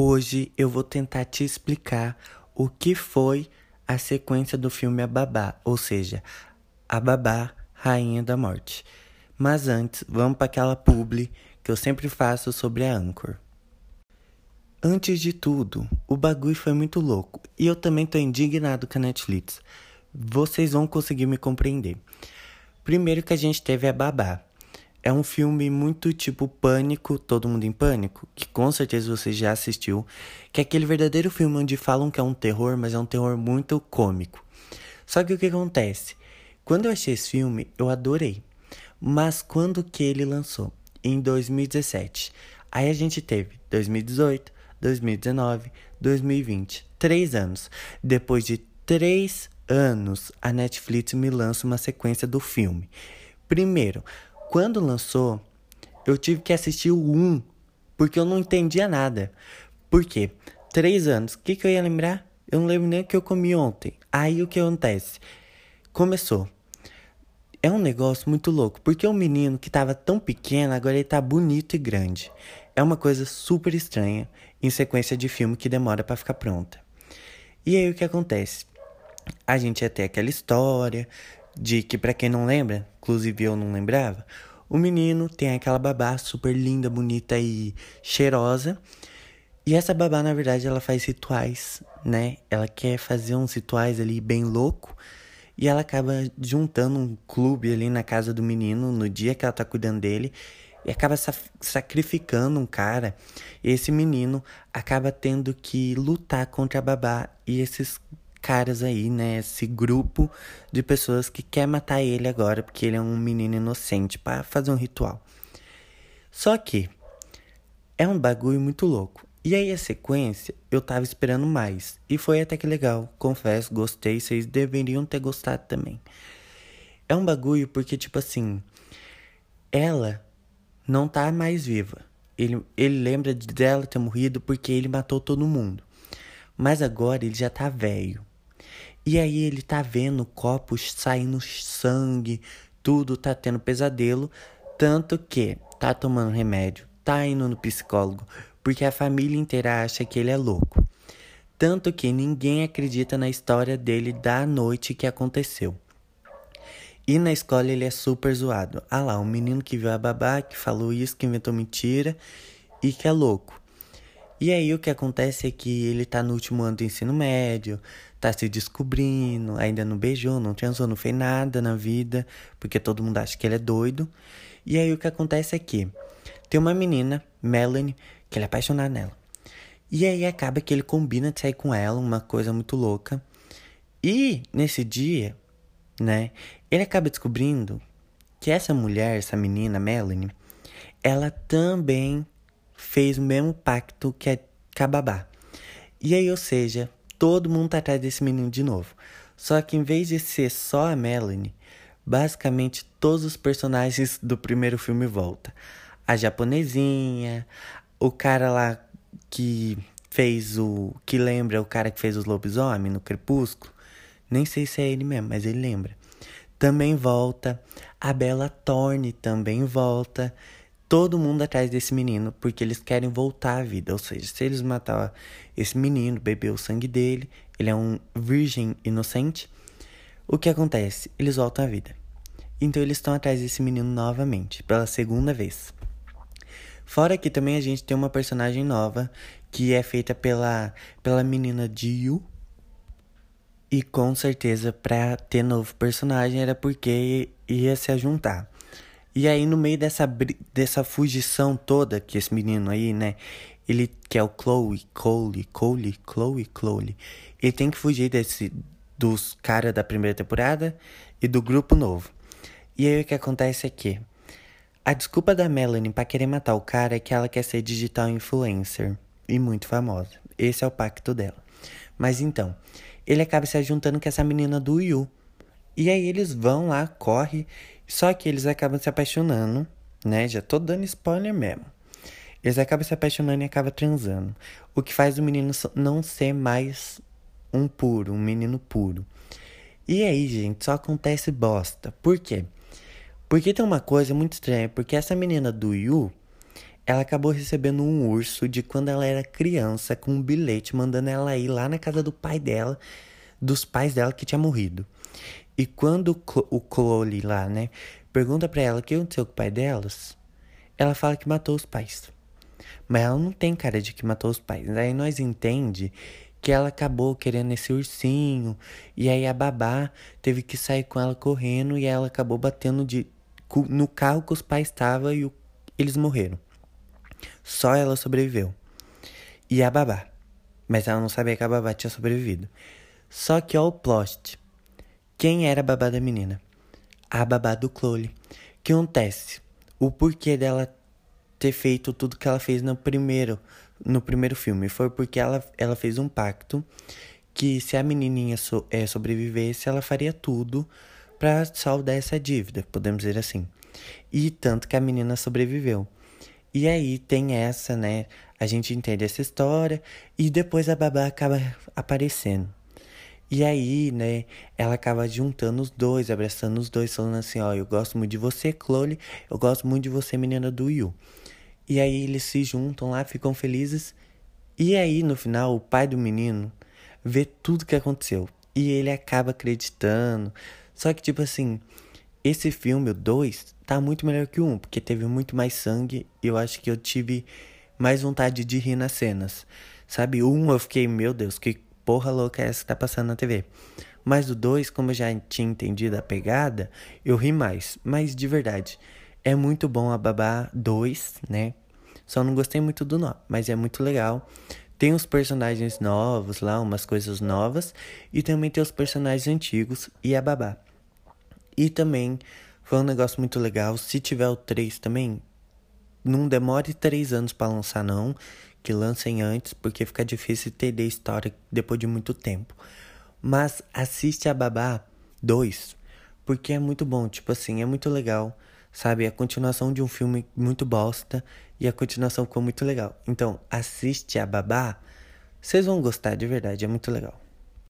Hoje eu vou tentar te explicar o que foi a sequência do filme A Babá, ou seja, A Babá, Rainha da Morte. Mas antes, vamos para aquela publi que eu sempre faço sobre a Anchor. Antes de tudo, o bagulho foi muito louco e eu também tô indignado com a Netflix. Vocês vão conseguir me compreender. Primeiro que a gente teve a Babá, é um filme muito tipo Pânico, Todo Mundo em Pânico, que com certeza você já assistiu, que é aquele verdadeiro filme onde falam que é um terror, mas é um terror muito cômico. Só que o que acontece? Quando eu achei esse filme, eu adorei. Mas quando que ele lançou? Em 2017. Aí a gente teve 2018, 2019, 2020. Três anos. Depois de três anos, a Netflix me lança uma sequência do filme. Primeiro, quando lançou, eu tive que assistir o 1, porque eu não entendia nada. Por quê? Três anos. O que, que eu ia lembrar? Eu não lembro nem o que eu comi ontem. Aí o que acontece? Começou. É um negócio muito louco, porque o um menino que estava tão pequeno, agora ele tá bonito e grande. É uma coisa super estranha em sequência de filme que demora para ficar pronta. E aí o que acontece? A gente ia ter aquela história de que para quem não lembra, inclusive eu não lembrava, o menino tem aquela babá super linda, bonita e cheirosa. E essa babá, na verdade, ela faz rituais, né? Ela quer fazer uns rituais ali bem louco. E ela acaba juntando um clube ali na casa do menino no dia que ela tá cuidando dele. E acaba sacrificando um cara. E esse menino acaba tendo que lutar contra a babá. E esses caras aí, né? Esse grupo de pessoas que quer matar ele agora porque ele é um menino inocente para fazer um ritual. Só que é um bagulho muito louco. E aí a sequência eu tava esperando mais e foi até que legal, confesso, gostei, vocês deveriam ter gostado também. É um bagulho porque tipo assim, ela não tá mais viva. Ele, ele lembra dela ter morrido porque ele matou todo mundo. Mas agora ele já tá velho. E aí ele tá vendo copos saindo sangue, tudo tá tendo pesadelo, tanto que tá tomando remédio, tá indo no psicólogo, porque a família inteira acha que ele é louco. Tanto que ninguém acredita na história dele da noite que aconteceu. E na escola ele é super zoado. Ah lá, um menino que viu a babá, que falou isso, que inventou mentira e que é louco. E aí o que acontece é que ele tá no último ano do ensino médio, tá se descobrindo, ainda não beijou, não transou, não fez nada na vida, porque todo mundo acha que ele é doido. E aí o que acontece é que tem uma menina, Melanie, que ele é apaixonado nela. E aí acaba que ele combina de sair com ela, uma coisa muito louca. E nesse dia, né, ele acaba descobrindo que essa mulher, essa menina, Melanie, ela também fez o mesmo pacto que a Cababá. E aí, ou seja, todo mundo tá atrás desse menino de novo. Só que em vez de ser só a Melanie, basicamente todos os personagens do primeiro filme voltam. A japonesinha, o cara lá que fez o. que lembra o cara que fez os lobisomens no Crepúsculo. Nem sei se é ele mesmo, mas ele lembra. Também volta. A Bella Thorne também volta todo mundo atrás desse menino porque eles querem voltar à vida. Ou seja, se eles matar esse menino, beber o sangue dele, ele é um virgem inocente. O que acontece? Eles voltam à vida. Então eles estão atrás desse menino novamente, pela segunda vez. Fora que também a gente tem uma personagem nova que é feita pela, pela menina Jiu. E com certeza, pra ter novo personagem era porque ia se juntar. E aí, no meio dessa, dessa fugição toda que esse menino aí, né? Ele que é o Chloe, Cole, Cole, Chloe, Chloe. Ele tem que fugir desse dos caras da primeira temporada e do grupo novo. E aí o que acontece é que a desculpa da Melanie para querer matar o cara é que ela quer ser digital influencer e muito famosa. Esse é o pacto dela. Mas então, ele acaba se juntando com essa menina do Yu. E aí eles vão lá, corre só que eles acabam se apaixonando, né? Já tô dando spoiler mesmo. Eles acabam se apaixonando e acabam transando. O que faz o menino não ser mais um puro, um menino puro. E aí, gente, só acontece bosta. Por quê? Porque tem uma coisa muito estranha. Porque essa menina do Yu, ela acabou recebendo um urso de quando ela era criança com um bilhete mandando ela ir lá na casa do pai dela, dos pais dela que tinha morrido. E quando o Chloe lá, né, pergunta para ela o que aconteceu com o pai delas, ela fala que matou os pais. Mas ela não tem cara de que matou os pais. Aí nós entende que ela acabou querendo esse ursinho e aí a babá teve que sair com ela correndo e ela acabou batendo de no carro que os pais estavam e o, eles morreram. Só ela sobreviveu. E a babá. Mas ela não sabia que a babá tinha sobrevivido. Só que ó o plot. Quem era a babá da menina? A babá do Chloe. que acontece? O porquê dela ter feito tudo que ela fez no primeiro, no primeiro filme foi porque ela, ela fez um pacto que se a menininha so, é, sobrevivesse, ela faria tudo para saldar essa dívida, podemos dizer assim. E tanto que a menina sobreviveu. E aí tem essa, né? A gente entende essa história e depois a babá acaba aparecendo. E aí, né, ela acaba juntando os dois, abraçando os dois, falando assim, ó, eu gosto muito de você, Chloe, eu gosto muito de você, menina do Yu. E aí eles se juntam lá, ficam felizes. E aí, no final, o pai do menino vê tudo que aconteceu. E ele acaba acreditando. Só que, tipo assim, esse filme, o 2, tá muito melhor que o 1, um, porque teve muito mais sangue e eu acho que eu tive mais vontade de rir nas cenas. Sabe, o 1 um, eu fiquei, meu Deus, que porra louca é essa que tá passando na TV. Mas o 2, como eu já tinha entendido a pegada, eu ri mais. Mas de verdade, é muito bom a Babá 2, né? Só não gostei muito do nome, mas é muito legal. Tem os personagens novos lá, umas coisas novas. E também tem os personagens antigos e a Babá. E também foi um negócio muito legal. Se tiver o 3 também, não demore 3 anos para lançar, não. Que lancem antes, porque fica difícil entender a história depois de muito tempo. Mas assiste a Babá 2, porque é muito bom. Tipo assim, é muito legal. Sabe? É a continuação de um filme muito bosta. E a continuação ficou muito legal. Então, assiste a Babá. Vocês vão gostar de verdade, é muito legal.